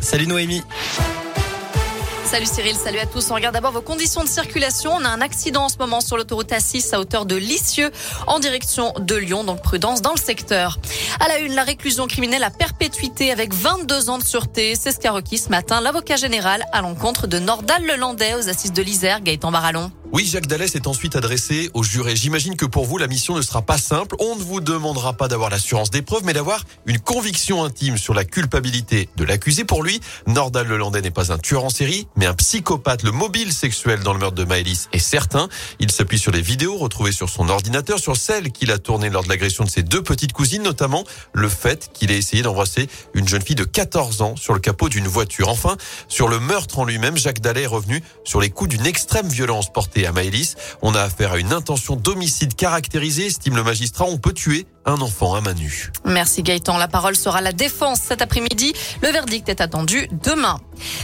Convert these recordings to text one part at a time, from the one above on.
Salut Noémie. Salut Cyril, salut à tous. On regarde d'abord vos conditions de circulation. On a un accident en ce moment sur l'autoroute A6 à hauteur de Lisieux en direction de Lyon, donc prudence dans le secteur. À la une, la réclusion criminelle à perpétuité avec 22 ans de sûreté. C'est ce qu'a requis ce matin l'avocat général à l'encontre de Nordal Lelandais aux assises de l'Isère, Gaëtan Barallon. Oui, Jacques Dallès est ensuite adressé au juré. J'imagine que pour vous, la mission ne sera pas simple. On ne vous demandera pas d'avoir l'assurance des preuves, mais d'avoir une conviction intime sur la culpabilité de l'accusé. Pour lui, Nordal Lelandais n'est pas un tueur en série, mais un psychopathe. Le mobile sexuel dans le meurtre de Maëlys est certain. Il s'appuie sur les vidéos retrouvées sur son ordinateur, sur celles qu'il a tournées lors de l'agression de ses deux petites cousines, notamment le fait qu'il ait essayé d'embrasser une jeune fille de 14 ans sur le capot d'une voiture. Enfin, sur le meurtre en lui-même, Jacques Dallet est revenu sur les coups d'une extrême violence portée à Maëlys. On a affaire à une intention d'homicide caractérisée, estime le magistrat. On peut tuer un enfant à main nue. Merci Gaëtan. La parole sera la défense cet après-midi. Le verdict est attendu demain.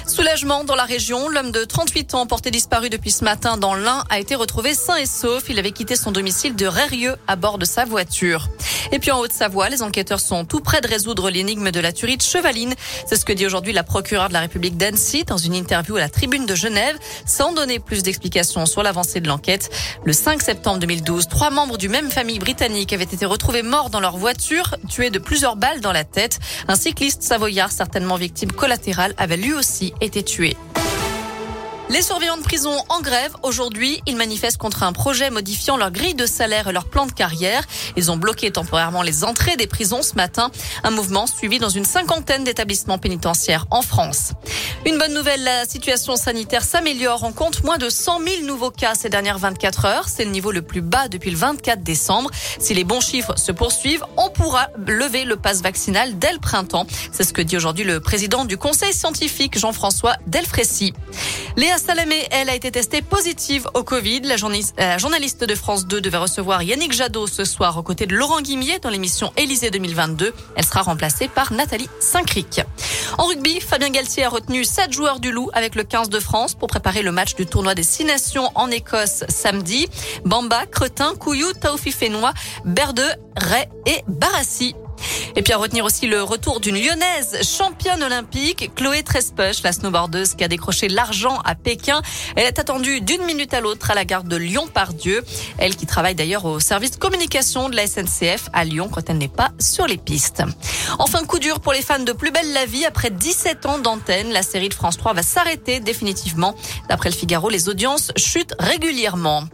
Soulagement dans la région. L'homme de 38 ans porté disparu depuis ce matin dans l'Ain a été retrouvé sain et sauf. Il avait quitté son domicile de Rérieux à bord de sa voiture. Et puis en Haute-Savoie, les enquêteurs sont tout près de résoudre l'énigme de la tuerie de Chevaline. C'est ce que dit aujourd'hui la procureure de la République d'Annecy dans une interview à la tribune de Genève, sans donner plus d'explications sur l'avancée de l'enquête. Le 5 septembre 2012, trois membres du même famille britannique avaient été retrouvés morts dans leur voiture, tués de plusieurs balles dans la tête. Un cycliste savoyard, certainement victime collatérale, avait lui aussi été tué. Les surveillants de prison en grève aujourd'hui, ils manifestent contre un projet modifiant leur grille de salaire et leur plan de carrière. Ils ont bloqué temporairement les entrées des prisons ce matin, un mouvement suivi dans une cinquantaine d'établissements pénitentiaires en France. Une bonne nouvelle, la situation sanitaire s'améliore. On compte moins de 100 000 nouveaux cas ces dernières 24 heures. C'est le niveau le plus bas depuis le 24 décembre. Si les bons chiffres se poursuivent, on pourra lever le passe vaccinal dès le printemps. C'est ce que dit aujourd'hui le président du conseil scientifique Jean-François Delfrécy. Léa Salamé, elle, a été testée positive au Covid. La journaliste de France 2 devait recevoir Yannick Jadot ce soir aux côtés de Laurent Guimier dans l'émission Élysée 2022. Elle sera remplacée par Nathalie Saint-Cric. En rugby, Fabien Galtier a retenu 7 joueurs du Loup avec le 15 de France pour préparer le match du tournoi des 6 nations en Écosse samedi. Bamba, Cretin, Couillou, Taoufi Fénois, Berdeux, Ray et Barassi. Et puis à retenir aussi le retour d'une lyonnaise championne olympique, Chloé Trespech, la snowboardeuse qui a décroché l'argent à Pékin. Elle est attendue d'une minute à l'autre à la gare de Lyon-Pardieu. Elle qui travaille d'ailleurs au service de communication de la SNCF à Lyon quand elle n'est pas sur les pistes. Enfin, coup dur pour les fans de Plus belle la vie. Après 17 ans d'antenne, la série de France 3 va s'arrêter définitivement. D'après le Figaro, les audiences chutent régulièrement.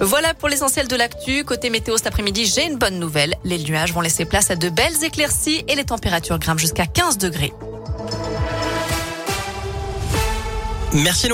Voilà pour l'essentiel de l'actu. Côté météo cet après-midi, j'ai une bonne nouvelle. Les nuages vont laisser place à de belles éclaircies et les températures grimpent jusqu'à 15 degrés. Merci